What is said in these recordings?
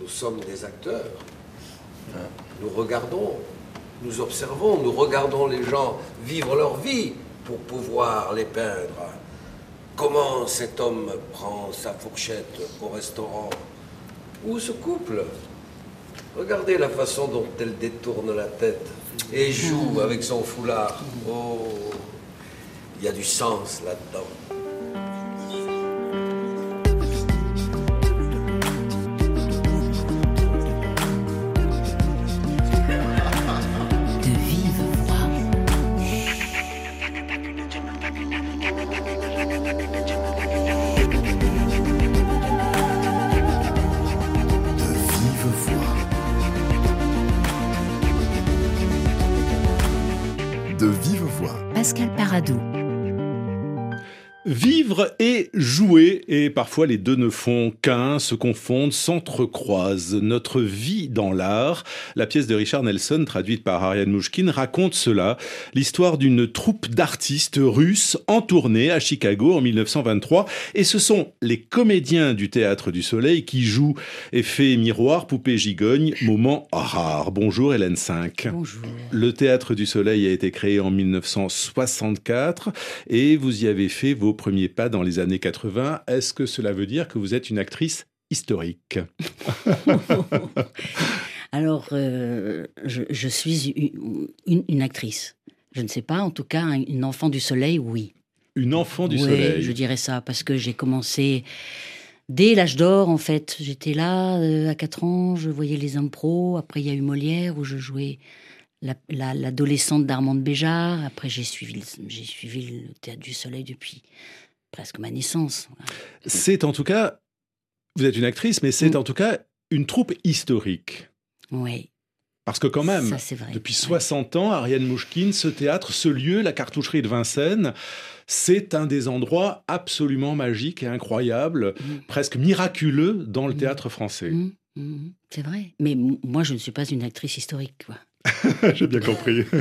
Nous sommes des acteurs. Hein. Nous regardons, nous observons, nous regardons les gens vivre leur vie pour pouvoir les peindre. Comment cet homme prend sa fourchette au restaurant Où ce couple? Regardez la façon dont elle détourne la tête et joue avec son foulard. Oh, il y a du sens là-dedans. Vivre et jouer, et parfois les deux ne font qu'un, se confondent, s'entrecroisent. Notre vie dans l'art, la pièce de Richard Nelson, traduite par Ariane Mouchkine, raconte cela, l'histoire d'une troupe d'artistes russes en tournée à Chicago en 1923, et ce sont les comédiens du Théâtre du Soleil qui jouent effet miroir, poupée gigogne, moment rare. Bonjour Hélène 5. Bonjour. Le Théâtre du Soleil a été créé en 1964, et vous y avez fait vos premiers pas dans les années 80. Est-ce que cela veut dire que vous êtes une actrice historique? Alors, euh, je, suis une, actrice. Je ne sais pas, en tout cas, une enfant du soleil, oui. Une enfant du oui, soleil Je dirais ça, parce que j'ai commencé dès l'âge d'or, en fait. J'étais là euh, à 4 ans, je voyais les impros. Après, il y a eu Molière, où je jouais l'adolescente d'Armande Béjart. Après, j'ai suivi, j'ai suivi le Théâtre du Soleil depuis presque ma naissance. C'est en tout cas, vous êtes une actrice, mais c'est mm. en tout cas une troupe historique. Oui. Parce que quand même, depuis 60 ans, Ariane Mouchkine, ce théâtre, ce lieu, la cartoucherie de Vincennes, c'est un des endroits absolument magiques et incroyables, mm. presque miraculeux dans le mm. théâtre français. C'est vrai. Mais moi, je ne suis pas une actrice historique. Quoi. J'ai bien compris.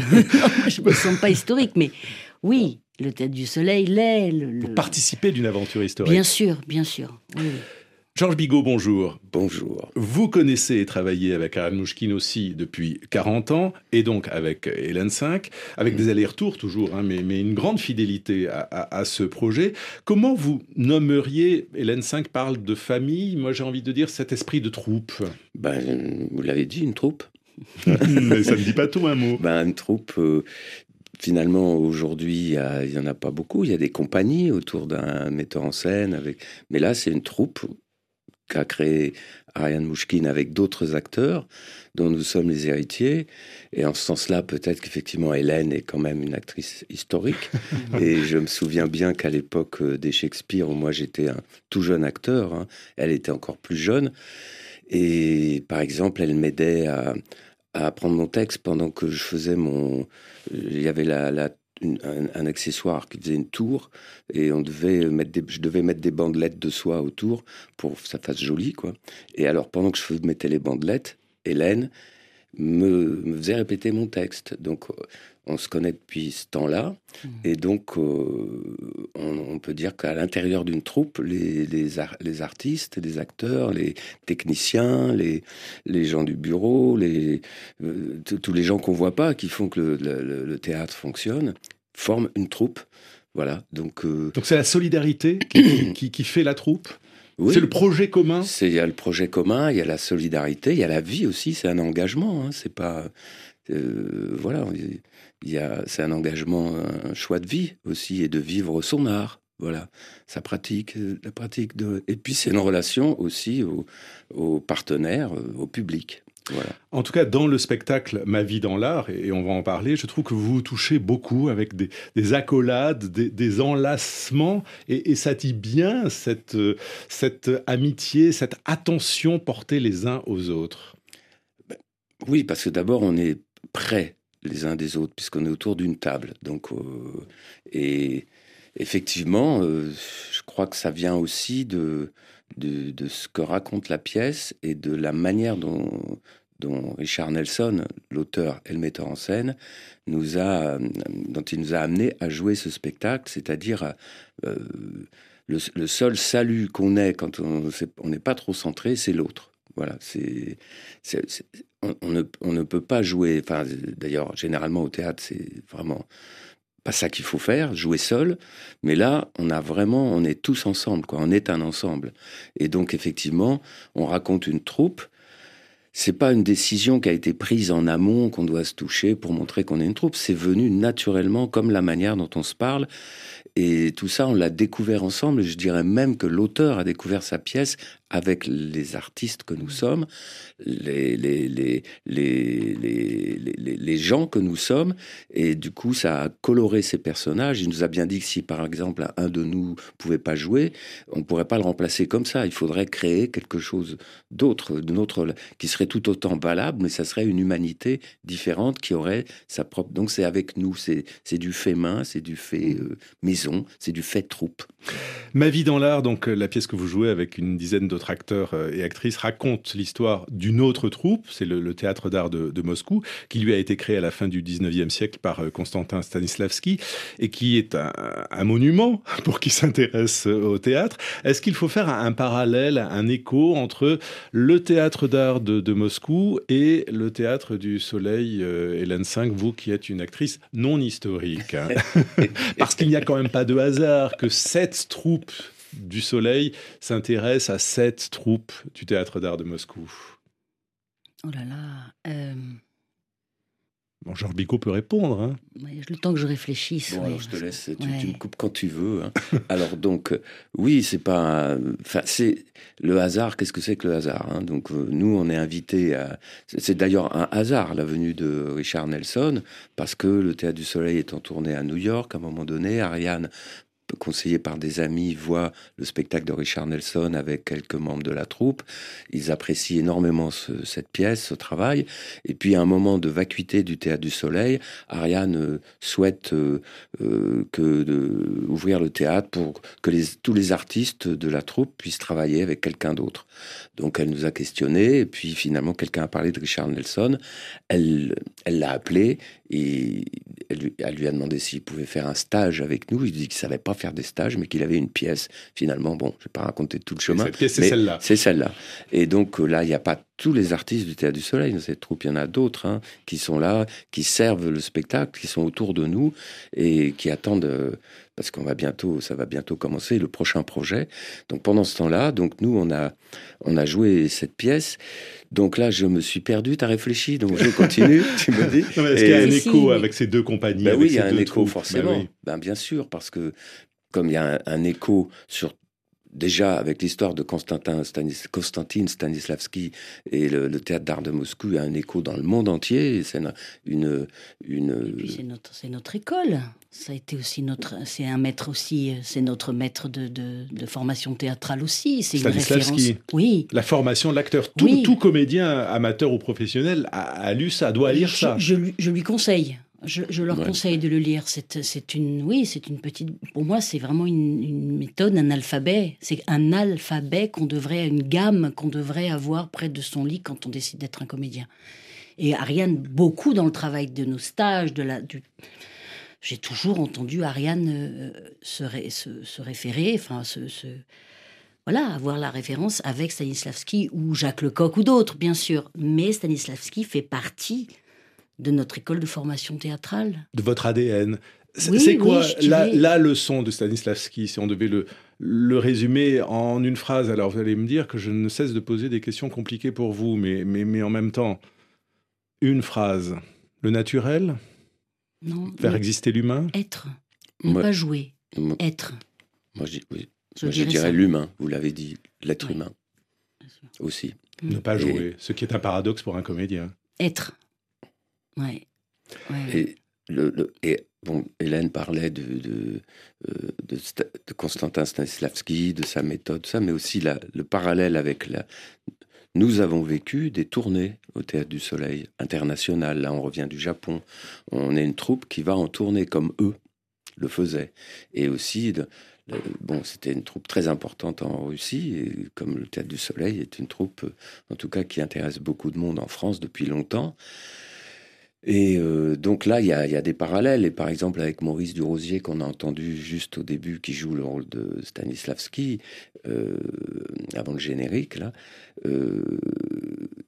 je ne me sens pas historique, mais oui, le Tête du Soleil l'est. Le, participer d'une aventure historique. Bien sûr, bien sûr. Georges Bigot, bonjour. Bonjour. Vous connaissez et travaillez avec Anne Mouchkine aussi depuis 40 ans, et donc avec Hélène 5, avec des allers-retours toujours, hein, mais, mais, une grande fidélité à, ce projet. Comment vous nommeriez, Hélène 5 parle de famille, moi j'ai envie de dire cet esprit de troupe ben, Vous l'avez dit, une troupe. mais ça ne dit pas tout un mot. Ben, une troupe, euh, finalement, aujourd'hui, il n'y en a pas beaucoup. Il y a des compagnies autour d'un metteur en scène. Avec... Mais là, c'est une troupe qu'a créé Ariane Mouchkine avec d'autres acteurs dont nous sommes les héritiers. Et en ce sens-là, peut-être qu'effectivement, Hélène est quand même une actrice historique. et je me souviens bien qu'à l'époque euh, des Shakespeare, où moi j'étais un tout jeune acteur, hein, elle était encore plus jeune. Et par exemple, elle m'aidait à, à apprendre mon texte pendant que je faisais mon. Il y avait un, accessoire qui faisait une tour et on devait mettre je devais mettre des bandelettes de soie autour pour que ça fasse joli quoi. Et alors pendant que je mettais les bandelettes, Hélène me, me faisait répéter mon texte. Donc on se connaît depuis ce temps-là. Mmh. Et donc, euh, on, peut dire qu'à l'intérieur d'une troupe, les, les, les, artistes, les acteurs, les techniciens, les, les gens du bureau, les, euh, tous les gens qu'on voit pas, qui font que le, le, théâtre fonctionne, forment une troupe. Voilà. Donc, euh, donc c'est la solidarité qui, qui, qui, fait la troupe? C'est le projet commun? Il y a le projet commun, il y a la solidarité, il y a la vie aussi. C'est un engagement. Hein, c'est pas voilà c'est un engagement, un choix de vie aussi, et de vivre son art. Voilà, sa pratique, la pratique de. Et puis c'est une relation aussi aux, partenaires, au public. Voilà. En tout cas, dans le spectacle Ma vie dans l'art, et on va en parler, je trouve que vous vous touchez beaucoup avec des, accolades, des, enlacements, et, ça dit bien cette, cette amitié, cette attention portée les uns aux autres. Ben, oui, parce que d'abord, on est prêt les uns des autres, puisqu'on est autour d'une table. Donc, euh, et effectivement, euh, je crois que ça vient aussi de, de, ce que raconte la pièce et de la manière dont, Richard Nelson, l'auteur et le metteur en scène, nous a, dont il nous a amené à jouer ce spectacle, c'est-à-dire euh, le, seul salut qu'on ait quand on n'est pas trop centré, c'est l'autre. Voilà, on, ne, on, ne, peut pas jouer. Enfin, d'ailleurs, généralement au théâtre, c'est vraiment pas ça qu'il faut faire, jouer seul. Mais là, on a vraiment, on est tous ensemble, quoi. On est un ensemble. Et donc, effectivement, on raconte une troupe. C'est pas une décision qui a été prise en amont qu'on doit se toucher pour montrer qu'on est une troupe. C'est venu naturellement, comme la manière dont on se parle. Et tout ça, on l'a découvert ensemble. Je dirais même que l'auteur a découvert sa pièce avec les artistes que nous sommes, les, les, les, les, les, gens que nous sommes. Et du coup, ça a coloré ces personnages. Il nous a bien dit que si, par exemple, un de nous pouvait pas jouer, on ne pourrait pas le remplacer comme ça. Il faudrait créer quelque chose d'autre, autre, qui serait tout autant valable, mais ça serait une humanité différente qui aurait sa propre. Donc c'est avec nous, c'est du fait main, c'est du fait euh, maison, c'est du fait troupe. Ma vie dans l'art, donc la pièce que vous jouez avec une dizaine d'autres acteurs euh, et actrices, raconte l'histoire d'une autre troupe, c'est le, théâtre d'art de, Moscou, qui lui a été créé à la fin du 19e siècle par euh, Constantin Stanislavski et qui est un, monument pour qui s'intéresse euh, au théâtre. Est-ce qu'il faut faire un, parallèle, un écho entre le théâtre d'art de, Moscou et le théâtre du Soleil, Hélène V, vous qui êtes une actrice non historique hein Parce qu'il n'y a quand même pas de hasard que cette troupe du Soleil s'intéresse à sept troupes du théâtre d'art de Moscou Oh là là. Euh... Bon, Georges Bicot peut répondre. Hein. le temps que je réfléchisse. Bon, alors je te laisse, tu, me coupes quand tu veux. Hein. alors donc, euh, oui, c'est pas, enfin, c'est le hasard. Qu'est-ce que c'est que le hasard hein? Donc euh, nous, on est invités à. C'est d'ailleurs un hasard la venue de Richard Nelson parce que le Théâtre du Soleil est en tournée à New York à un moment donné. Ariane conseillé par des amis, voit le spectacle de Richard Nelson avec quelques membres de la troupe. Ils apprécient énormément cette pièce, ce travail. Et puis, à un moment de vacuité du Théâtre du Soleil, Ariane euh, souhaite euh, euh, ouvrir le théâtre pour que tous les artistes de la troupe puissent travailler avec quelqu'un d'autre. Donc, elle nous a questionné, et puis finalement, quelqu'un a parlé de Richard Nelson. Elle, elle l'a appelé et elle lui, a demandé s'il pouvait faire un stage avec nous. Il dit qu'il savait pas faire des stages, mais qu'il avait une pièce. Finalement, bon, je vais pas raconter tout le chemin. cette pièce, c'est celle-là. C'est celle-là. Et donc euh, là, il n'y a pas tous les artistes du Théâtre du Soleil dans cette troupe. Il y en a d'autres hein, qui sont là, qui servent le spectacle, qui sont autour de nous et qui attendent. Parce qu'on va bientôt, ça va bientôt commencer le prochain projet. Donc pendant ce temps-là, donc nous on a on a joué cette pièce. Donc là, je me suis perdu. T'as réfléchi, donc je continue. tu me dis. Est-ce qu'il y a un écho avec ces deux compagnies ben Oui, il y a un écho forcément. Ben, ben, bien sûr, parce que comme il y a un écho sur déjà avec l'histoire de Constantin Stanis, Constantine Stanislavski et le, théâtre d'art de Moscou, il y a un écho dans le monde entier. C'est une, une, c'est notre, école. Ça a été aussi notre, c'est un maître aussi, c'est notre maître de, de, formation théâtrale aussi. C'est une référence. Oui. La formation de l'acteur. Tout, tout, comédien amateur ou professionnel a, lu ça, doit lire ça. Je, je lui conseille. Je, leur conseille de le lire. C'est une, oui, c'est une petite. Pour moi, c'est vraiment une, méthode, un alphabet. C'est un alphabet qu'on devrait, une gamme qu'on devrait avoir près de son lit quand on décide d'être un comédien. Et Ariane, beaucoup dans le travail de nos stages, de la, du... j'ai toujours entendu Ariane euh, se, se, référer, enfin, se, voilà, avoir la référence avec Stanislavski ou Jacques Lecoq ou d'autres, bien sûr. Mais Stanislavski fait partie de notre école de formation théâtrale. De votre ADN. C'est quoi la, leçon de Stanislavski, si on devait le, le résumer en une phrase? Alors vous allez me dire que je ne cesse de poser des questions compliquées pour vous, mais, mais, mais en même temps, une phrase. Le naturel? Non. Faire exister l'humain? Être. Ne pas jouer. être. Moi, je, oui. je, dirais l'humain, vous l'avez dit, l'être humain. Aussi. Ne pas jouer, ce qui est un paradoxe pour un comédien. Être. Ouais. Et, le, et bon, Hélène parlait de, de, euh, de, de, Constantin Stanislavski, de sa méthode, ça, mais aussi la, le parallèle avec la. Nous avons vécu des tournées au Théâtre du Soleil international. Là, on revient du Japon. On est une troupe qui va en tournée comme eux le faisaient. Et aussi, bon, c'était une troupe très importante en Russie, comme le Théâtre du Soleil est une troupe, en tout cas, qui intéresse beaucoup de monde en France depuis longtemps. Et euh, donc là, il y a, des parallèles. Et par exemple, avec Maurice Durosier, qu'on a entendu juste au début, qui joue le rôle de Stanislavski, euh, avant le générique, là, euh,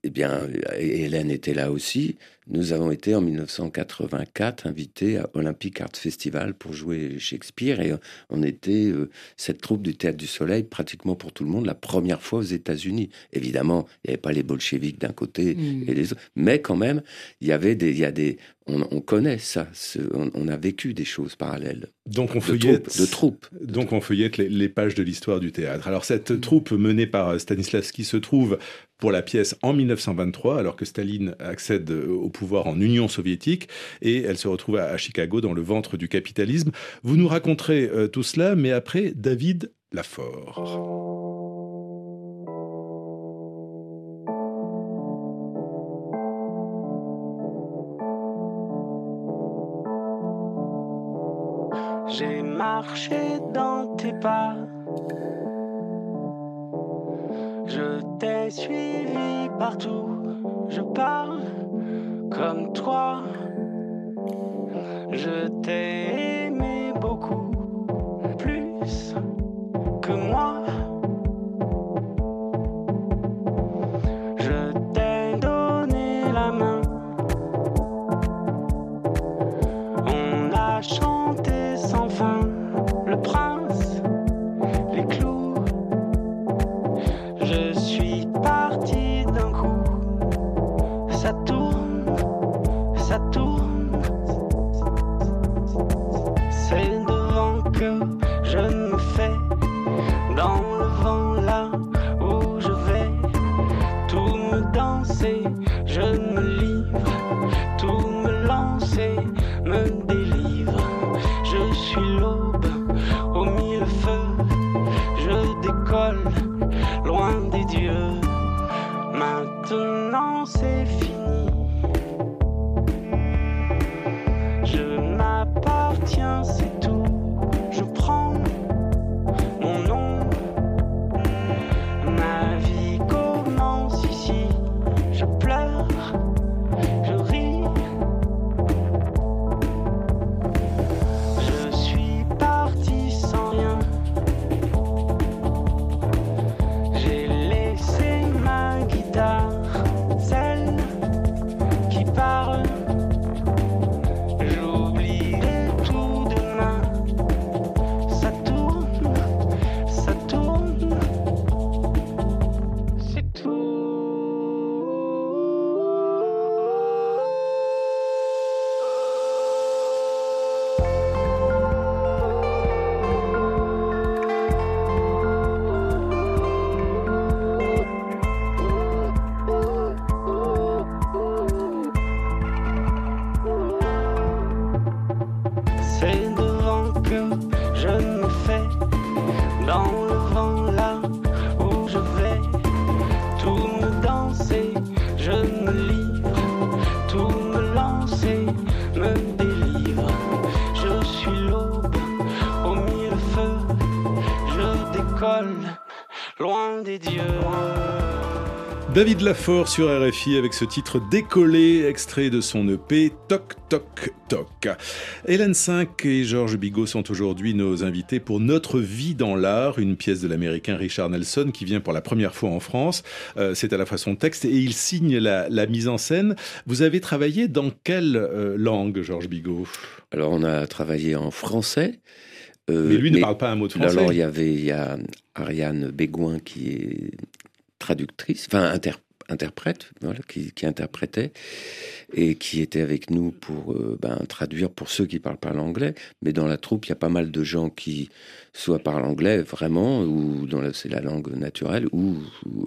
eh bien, Hélène était là aussi. Nous avons été en 1984 invités à Olympic Art Festival pour jouer Shakespeare et on était euh, cette troupe du Théâtre du Soleil pratiquement pour tout le monde la première fois aux États-Unis. Évidemment, il n'y avait pas les bolcheviks d'un côté hmm. et les autres, mais quand même, il y avait des, il y a des, on, connaît ça, on, a vécu des choses parallèles. Donc on feuillette de troupes. Donc on feuillette les, pages de l'histoire du théâtre. Alors cette troupe menée par Stanislavski se trouve pour la pièce en 1923, alors que Staline accède au pouvoir en Union soviétique, et elle se retrouve à, Chicago dans le ventre du capitalisme. Vous nous raconterez euh, tout cela, mais après, David Lafort. J'ai marché dans tes pas je t'ai suivi partout, je parle comme toi. Je t'ai 真。David Lafort sur RFI avec ce titre décollé, extrait de son EP Toc Toc Toc. Hélène 5 et Georges Bigot sont aujourd'hui nos invités pour Notre vie dans l'art, une pièce de l'américain Richard Nelson qui vient pour la première fois en France. Euh, c'est à la fois son texte et il signe la, mise en scène. Vous avez travaillé dans quelle euh, langue, Georges Bigot? Alors on a travaillé en français. Euh, mais lui ne parle pas un mot de français. Alors il y avait il y a Ariane Bégouin qui est traductrice, enfin interprète, voilà, qui, interprétait et qui était avec nous pour euh, ben, traduire pour ceux qui parlent pas l'anglais. Mais dans la troupe, il y a pas mal de gens qui soit parlent anglais vraiment, ou c'est la langue naturelle, ou,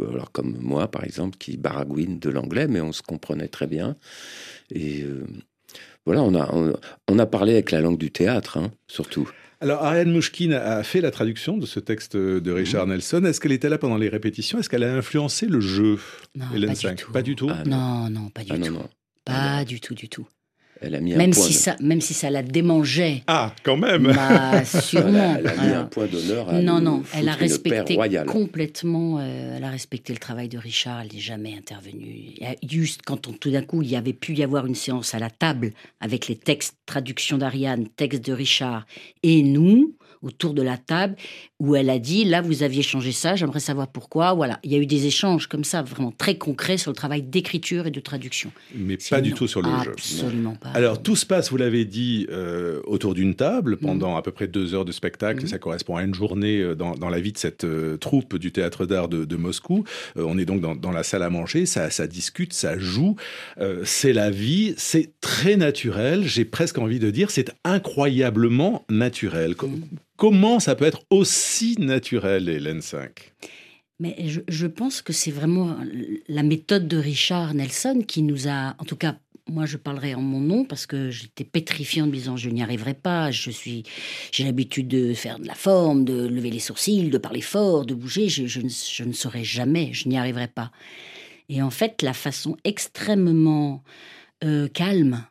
alors comme moi par exemple, qui baragouine de l'anglais, mais on se comprenait très bien. Et euh, voilà, on a, a parlé avec la langue du théâtre, hein, surtout. Alors, Ariane Mouchkine a fait la traduction de ce texte de Richard mhm. Nelson. Est-ce qu'elle était là pendant les répétitions? Est-ce qu'elle a influencé le jeu? Non, pas, du tout. pas du tout? Ah, non. non, pas du ah, tout. Pas du tout, du tout. Elle a mis même un si ça, même si ça la démangeait. Ah, quand même. Bah, sûrement. elle, a, mis un point d'honneur. Non, non, elle a respecté complètement. Euh, elle a respecté le travail de Richard. Elle n'est jamais intervenue. Juste quand on, tout d'un coup il y avait pu y avoir une séance à la table avec les textes, traduction d'Ariane, texte de Richard, et nous autour de la table, où elle a dit là vous aviez changé ça, j'aimerais savoir pourquoi. Voilà, il y a eu des échanges comme ça vraiment très concrets sur le travail d'écriture et de traduction. Mais pas du tout sur le jeu. Absolument pas. Alors tout se passe, vous l'avez dit, euh, autour d'une table pendant à peu près deux heures de spectacle. Mhm. Ça correspond à une journée euh, dans, dans la vie de cette euh, troupe du théâtre d'art de, de Moscou. Euh, on est donc dans, dans la salle à manger, ça, ça discute, ça joue. C'est la vie, c'est très naturel. J'ai presque envie de dire, c'est incroyablement naturel. Mhm. Comment ça peut être aussi naturel, Hélène 5 Mais je, pense que c'est vraiment la méthode de Richard Nelson qui nous a, en tout cas, moi je parlerai en mon nom parce que j'étais pétrifiée en me disant je n'y arriverai pas, je suis, j'ai l'habitude de faire de la forme, de lever les sourcils, de parler fort, de bouger, je, je ne, je ne saurais jamais, je n'y arriverai pas. Et en fait, la façon extrêmement euh, calme,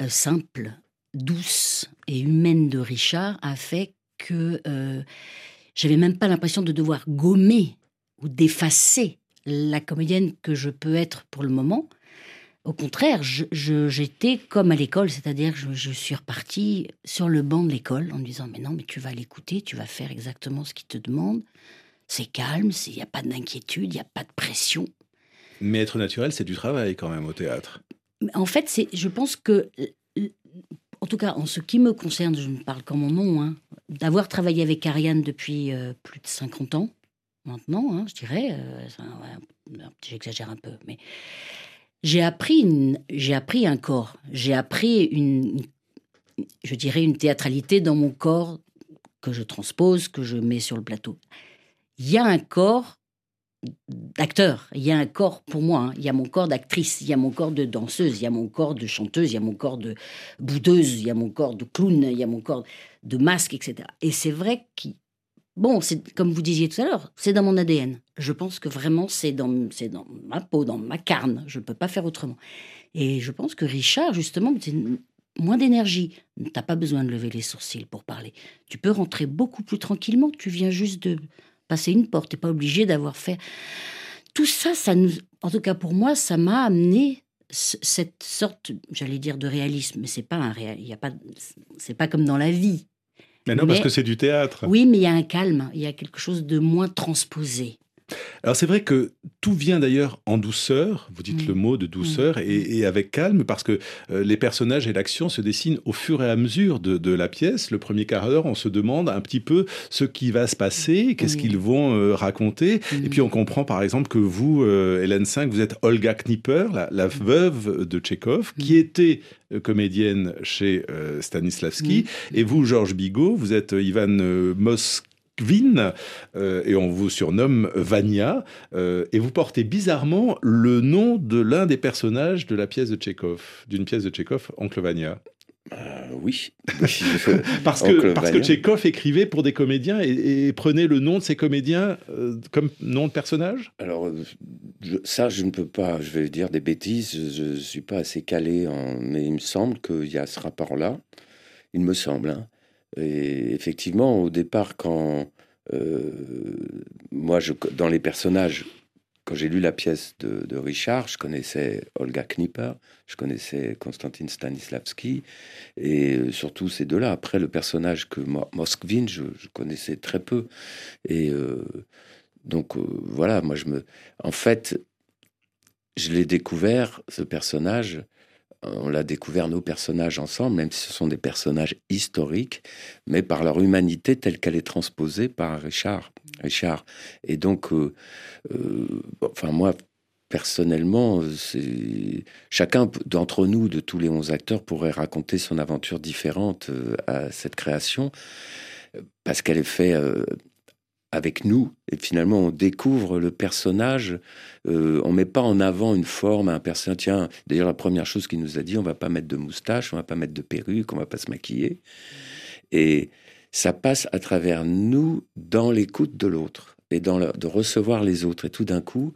euh, simple, douce et humaine de Richard a fait que euh, j'avais même pas l'impression de devoir gommer ou d'effacer la comédienne que je peux être pour le moment. Au contraire, j'étais comme à l'école, c'est-à-dire je, je suis repartie sur le banc de l'école en me disant mais non, mais tu vas l'écouter, tu vas faire exactement ce qu'il te demande. C'est calme, il n'y a pas d'inquiétude, il n'y a pas de pression. Mais être naturel, c'est du travail quand même au théâtre. En fait, c'est, je pense que, en tout cas, en ce qui me concerne, je ne parle qu'en mon nom, hein, d'avoir travaillé avec Ariane depuis euh, plus de 50 ans, maintenant, hein, je dirais, euh, j'exagère un peu, mais j'ai appris, j'ai appris un corps, j'ai appris une, je dirais, une théâtralité dans mon corps que je transpose, que je mets sur le plateau. Il y a un corps d'acteur. Il y a un corps pour moi. hein. Il y a mon corps d'actrice, il y a mon corps de danseuse, il y a mon corps de chanteuse, il y a mon corps de boudeuse, il y a mon corps de clown, il y a mon corps de masque, etc. Et c'est vrai que, bon, c'est comme vous disiez tout à l'heure, c'est dans mon ADN. Je pense que vraiment c'est dans, c'est dans ma peau, dans ma carne. Je ne peux pas faire autrement. Et je pense que Richard, justement, c'est moins d'énergie. T'as pas besoin de lever les sourcils pour parler. Tu peux rentrer beaucoup plus tranquillement. Tu viens juste de passer une porte. T'es pas obligé d'avoir fait tout ça. Ça nous, en tout cas pour moi, ça m'a amené ce- cette sorte, j'allais dire de réalisme, mais c'est pas un réel. Il y a pas, c'est pas comme dans la vie. Mais non, parce que c'est du théâtre. Oui, mais il y a un calme. Il y a quelque chose de moins transposé. Alors c'est vrai que tout vient d'ailleurs en douceur, vous dites Mm. le mot de douceur, Mm. et, et avec calme, parce que euh, les personnages et l'action se dessinent au fur et à mesure de, de la pièce. Le premier quart d'heure, on se demande un petit peu ce qui va se passer, qu'est-ce Oui. qu'ils vont euh, raconter, et puis on comprend par exemple que vous, euh, Hélène V, vous êtes Olga Knipper, la, la veuve de Tchekhov, qui était comédienne chez Stanislavski, et vous, Georges Bigot, vous êtes Ivan euh, Moskvin, euh, et on vous surnomme Vania, euh, et vous portez bizarrement le nom de l'un des personnages de la pièce de Tchekhov, d'une pièce de Tchekhov, Oncle Vania. Euh, oui. Parce que, parce que. Tchekhov écrivait pour des comédiens et, et prenait le nom de ces comédiens euh, comme nom de personnage? Alors, je- ça, je ne peux pas, je vais dire des bêtises, je ne suis pas assez calé, en, mais il me semble qu'il y a ce rapport-là, il me semble. hein. Et effectivement, au départ, quand euh, moi, dans les personnages, quand j'ai lu la pièce de, Richard, je connaissais Olga Knipper, je connaissais Konstantin Stanislavski, et euh, surtout ces deux-là. Après, le personnage que Mo- Moskvin, je, connaissais très peu. Et euh, donc, voilà, moi, je me. En fait, je l'ai découvert, ce personnage. On l'a découvert, nos personnages ensemble, même si ce sont des personnages historiques, mais par leur humanité telle qu'elle est transposée par Richard. Richard. Et donc, euh, euh, enfin, moi, personnellement, chacun d'entre nous, de tous les 11 acteurs, pourrait raconter son aventure différente euh, à cette création, parce qu'elle est faite avec nous, et finalement, on découvre le personnage. euh, on met pas en avant une forme, un personnage. Tiens, d'ailleurs, la première chose qu'il nous a dit, on va pas mettre de moustache, on va pas mettre de perruque, on va pas se maquiller. Et ça passe à travers nous dans l'écoute de l'autre et dans de recevoir les autres. Et tout d'un coup,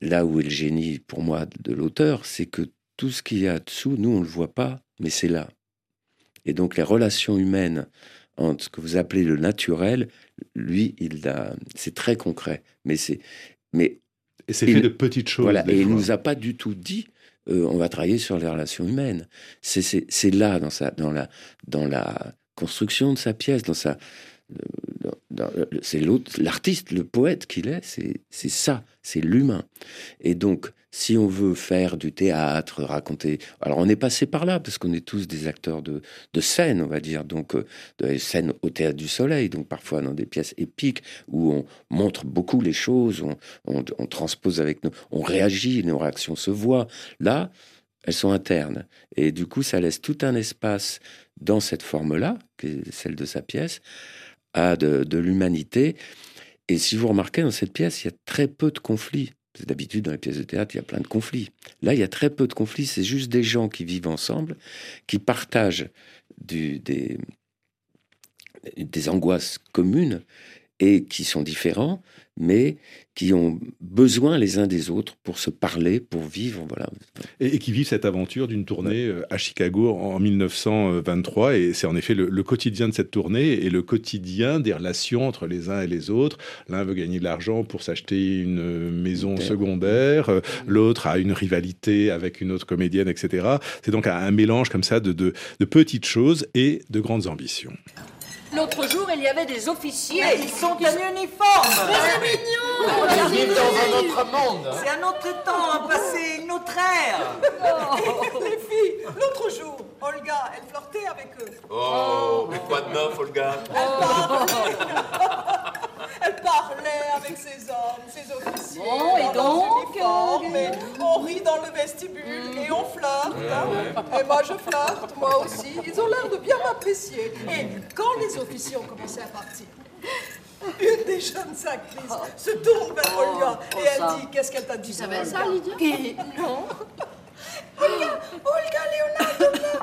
là où est le génie pour moi de l'auteur, c'est que tout ce qu'il y a dessous, nous, on le voit pas, mais c'est là. Et donc les relations humaines entre ce que vous appelez le naturel, lui, il a, c'est très concret. Mais c'est, mais Et c'est Il- fait de petites choses. voilà, et il fois. nous a pas du tout dit euh, on va travailler sur les relations humaines. C'est, c'est, c'est là dans sa, dans la, dans la construction de sa pièce, dans sa, dans, dans- c'est l'autre, l'artiste, le poète qu'il est, c'est, c'est ça, c'est l'humain. Et donc, si on veut faire du théâtre, raconter, alors on est passé par là parce qu'on est tous des acteurs de, de scène, on va dire, donc euh, de scène au théâtre du Soleil, donc parfois dans des pièces épiques où on montre beaucoup les choses, on, transpose avec nous, on réagit, nos réactions se voient. Là, elles sont internes. Et du coup, ça laisse tout un espace dans cette forme-là, qui est celle de sa pièce, à de l'humanité. Et si vous remarquez, dans cette pièce, il y a très peu de conflits. D'habitude, dans les pièces de théâtre, il y a plein de conflits. Là, il y a très peu de conflits. C'est juste des gens qui vivent ensemble, qui partagent des angoisses communes et qui sont différents, mais qui ont besoin les uns des autres pour se parler, pour vivre. Voilà. Et, et qui vivent cette aventure d'une tournée euh, à Chicago en 1923. Et c'est en effet le, le quotidien de cette tournée et le quotidien des relations entre les uns et les autres. L'un veut gagner de l'argent pour s'acheter une euh, maison secondaire, euh, l'autre a une rivalité avec une autre comédienne, etc. C'est donc un, un mélange comme ça de, de, de petites choses et de grandes ambitions. L'autre jour, il y avait des officiers. Ils sont en uniforme. Ils vivent dans un autre monde. C'est un autre temps, un passé, une autre ère. Les filles, l'autre jour, Olga, elle flirtait avec eux. Oh, mais quoi de neuf, Olga? Elle parlait avec ses hommes, ses officiers. Bon, et donc, euh, et on rit dans le vestibule et on flirte. hein. Et moi, je flirte, moi aussi. Ils ont l'air de bien m'apprécier. Et quand les officiers ont commencé à partir, une des jeunes actrices se tourne vers Olga et elle ça. dit Qu'est-ce qu'elle t'a dit? Tu savais ça, Lydia? Et non. Olga, Olga n'êtes-vous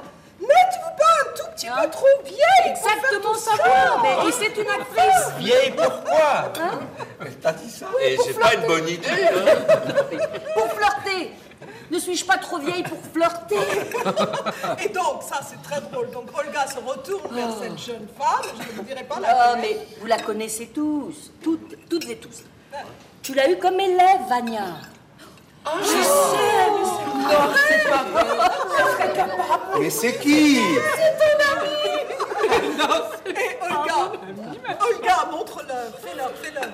peu trop vieille pour faire Exactement tout ça. Mais, et c'est une actrice. Vieille, pourquoi Elle t'a dit ça Et c'est pas une bonne idée. hein. Pour flirter. Ne suis-je pas trop vieille pour flirter Et donc, ça, c'est très drôle. Donc, Olga se retourne vers cette jeune femme, je ne dirai pas la Ah, mais vous la connaissez tous. Toutes, toutes et tous. Tu l'as eu comme élève, Vania. Je sais, mais c'est Non, c'est pas vrai. Mais c'est qui Et Olga, Olga, montre-leur, fais-leur, fais-leur.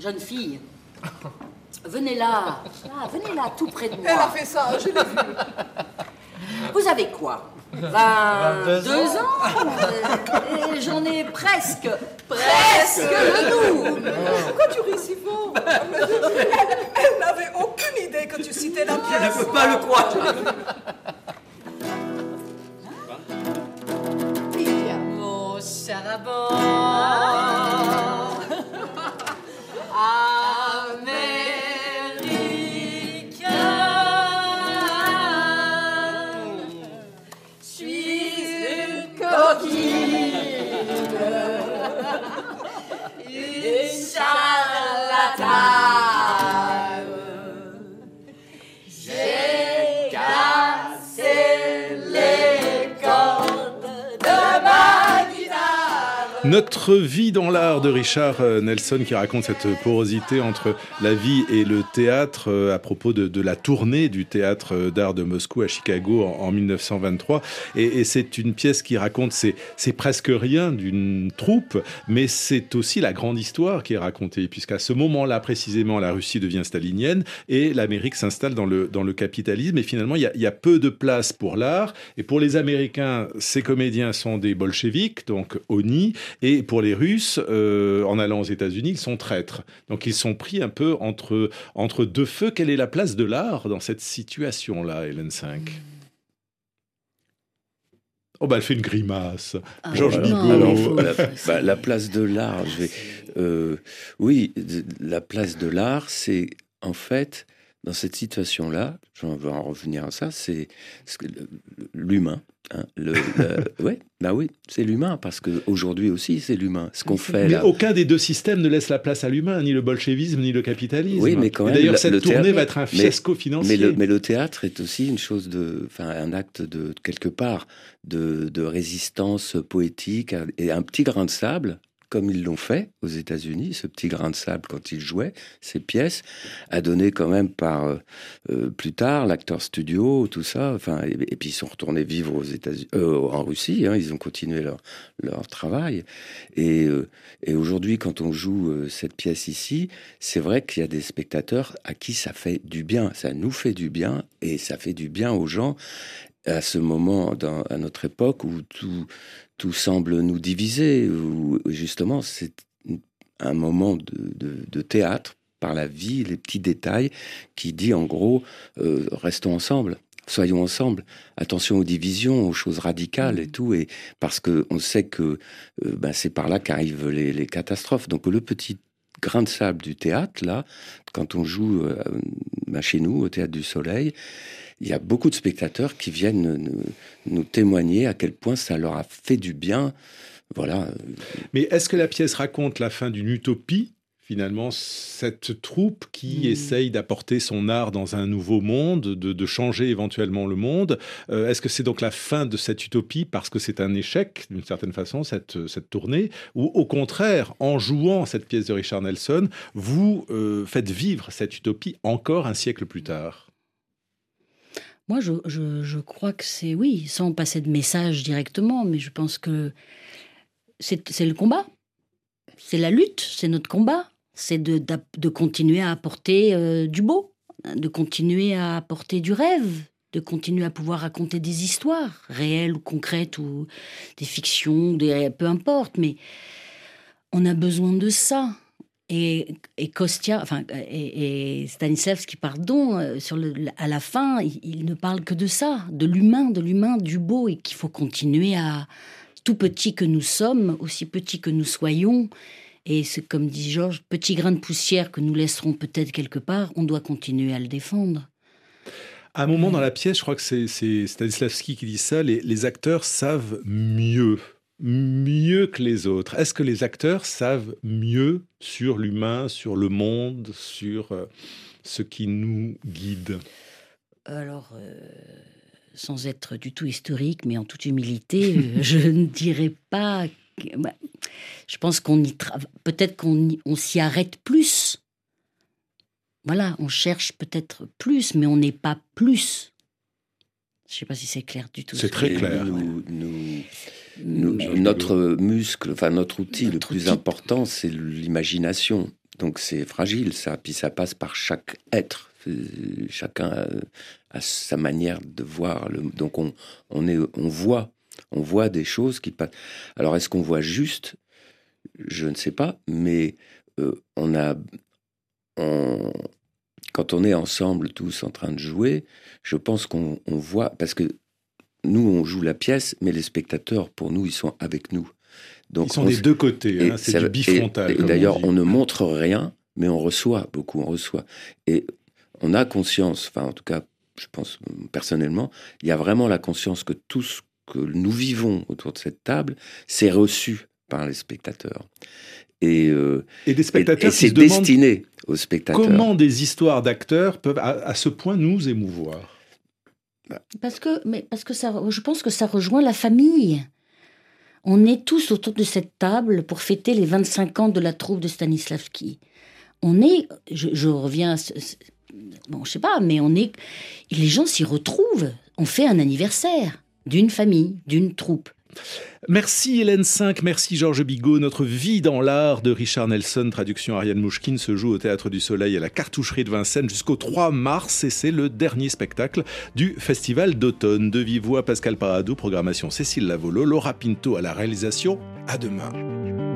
Jeune fille, venez là. Ah, venez là, tout près de Elle a moi. fait ça, je l'ai vu. Vous avez quoi? 22 ans Euh, Et j'en ai presque, presque le double. Pourquoi tu ris si fort? Elle, elle n'avait aucune idée que tu citais la Je pièce. ne peux pas le croire Notre vie dans l'art de Richard euh, Nelson qui raconte cette porosité entre la vie et le théâtre euh, à propos de, la tournée du théâtre euh, d'art de Moscou à Chicago en, en 1923. Et, c'est une pièce qui raconte, c'est, presque rien d'une troupe, mais c'est aussi la grande histoire qui est racontée, puisqu'à ce moment-là précisément, la Russie devient stalinienne et l'Amérique s'installe dans le, dans le capitalisme. Et finalement, il y a, peu de place pour l'art. Et pour les Américains, ces comédiens sont des bolcheviks, donc ONI. Et pour les Russes, euh, en allant aux États-Unis, ils sont traîtres. Donc ils sont pris un peu entre, entre deux feux. Quelle est la place de l'art dans cette situation-là, Hélène 5 Oh bah elle fait une grimace. Ah, Georges Bigot. la, faut- bah, la place de l'art, je vais. euh, oui, la place de l'art, c'est en fait, dans cette situation-là, je vais en revenir à ça, c'est l'humain. hein, le, le- ouais, bah oui, c'est l'humain, parce qu'aujourd'hui aussi, c'est l'humain. Ce qu'on fait Mais là. aucun des deux systèmes ne laisse la place à l'humain, ni le bolchevisme, ni le capitalisme. Oui, mais quand même, D'ailleurs, le- cette le tournée théâtre- va être un mais- fiasco financier. Mais le, mais le théâtre est aussi une chose de, enfin, un acte de quelque part de, de résistance poétique et un petit grain de sable comme ils l'ont fait aux États-Unis, ce petit grain de sable quand ils jouaient ces pièces, a donné quand même par euh, euh, plus tard l'acteur studio, tout ça. Enfin, et, puis ils sont retournés vivre aux États-Unis, euh, en Russie. hein, ils ont continué leur travail. Et, aujourd'hui, quand on joue cette pièce ici, c'est vrai qu'il y a des spectateurs à qui ça fait du bien. Ça nous fait du bien et ça fait du bien aux gens à ce moment, à notre époque, où tout, tout semble nous diviser, où justement c'est un moment de, de, de théâtre par la vie, les petits détails, qui dit en gros, euh, restons ensemble. Soyons ensemble. Attention aux divisions, aux choses radicales et tout, et parce que on sait que euh, ben, c'est par là qu'arrivent les, les catastrophes. Donc le petit grain de sable du théâtre, là, quand on joue euh, ben, chez nous au théâtre du Soleil, il y a beaucoup de spectateurs qui viennent nous, nous témoigner à quel point ça leur a fait du bien. Voilà. Mais est-ce que la pièce raconte la fin d'une utopie finalement cette troupe qui Mm. essaye d'apporter son art dans un nouveau monde, de, de changer éventuellement le monde. Euh, Est-ce que c'est donc la fin de cette utopie parce que c'est un échec d'une certaine façon cette, cette tournée ou au contraire en jouant cette pièce de Richard Nelson vous euh, faites vivre cette utopie encore un siècle plus tard? Moi, je, je, crois que c'est, oui, sans passer de message directement, mais je pense que c'est le combat. C'est la lutte, c'est notre combat. C'est de, de continuer à apporter euh, du beau, de continuer à apporter du rêve, de continuer à pouvoir raconter des histoires, réelles ou concrètes, ou des fictions, peu importe, mais on a besoin de ça. Et, et Kostia, enfin, et, et Stanislavski, pardon, euh, sur le, à la fin, il, il ne parle que de ça, de l'humain, de l'humain, du beau, et qu'il faut continuer à, tout petit que nous sommes, aussi petit que nous soyons, et c'est comme dit Georges, petit grain de poussière que nous laisserons peut-être quelque part, on doit continuer à le défendre. À un moment dans la pièce, je crois que c'est c'est Stanislavski qui dit ça, les, les acteurs savent mieux, mieux que les autres? Est-ce que les acteurs savent mieux sur l'humain, sur le monde, sur euh, ce qui nous guide? Alors, euh, sans être du tout historique, mais en toute humilité, euh, je ne dirais pas. que- bah, je pense qu'on y travaille. Peut-être qu'on y- on s'y arrête plus. Voilà, on cherche peut-être plus, mais on n'est pas plus. Je ne sais pas si c'est clair du tout. C'est ce très clair. Nous, nous- nous- notre muscle, enfin notre outil le plus outil. important, c'est l'imagination. Donc c'est fragile, ça. Puis ça passe par chaque être. Euh, Chacun a, a sa manière de voir. Le, donc on, on, est, on voit, on voit des choses qui passent. Alors est-ce qu'on voit juste? Je ne sais pas, mais euh, on a, on- quand on est ensemble tous en train de jouer, je pense qu'on on voit parce que nous on joue la pièce, mais les spectateurs pour nous ils sont avec nous. Donc Ils sont on des deux côtés, hein, c'est du bifrontal. Et, et comme on d'ailleurs, on, ne montre rien, mais on reçoit beaucoup, on reçoit. Et on a conscience, enfin en tout cas, je pense personnellement, il y a vraiment la conscience que tout ce que nous vivons autour de cette table, c'est reçu par les spectateurs. Et, euh, Et des spectateurs et c'est destiné aux spectateurs. comment des histoires d'acteurs peuvent à, à ce point nous émouvoir. Parce que, mais parce que ça, je pense que ça rejoint la famille. On est tous autour de cette table pour fêter les 25 ans de la troupe de Stanislavski. On est, je, reviens, à ce- ce- bon, je sais pas, mais on est, les gens s'y retrouvent. On fait un anniversaire d'une famille, d'une troupe. Merci Hélène 5, merci Georges Bigot. Notre vie dans l'art de Richard Nelson, traduction Ariane Mouchkine, se joue au Théâtre du Soleil à la Cartoucherie de Vincennes jusqu'au 3 mars et c'est le dernier spectacle du Festival d'automne. De vive Pascal Paradou, programmation Cécile Lavolo, Laura Pinto à la réalisation. À demain.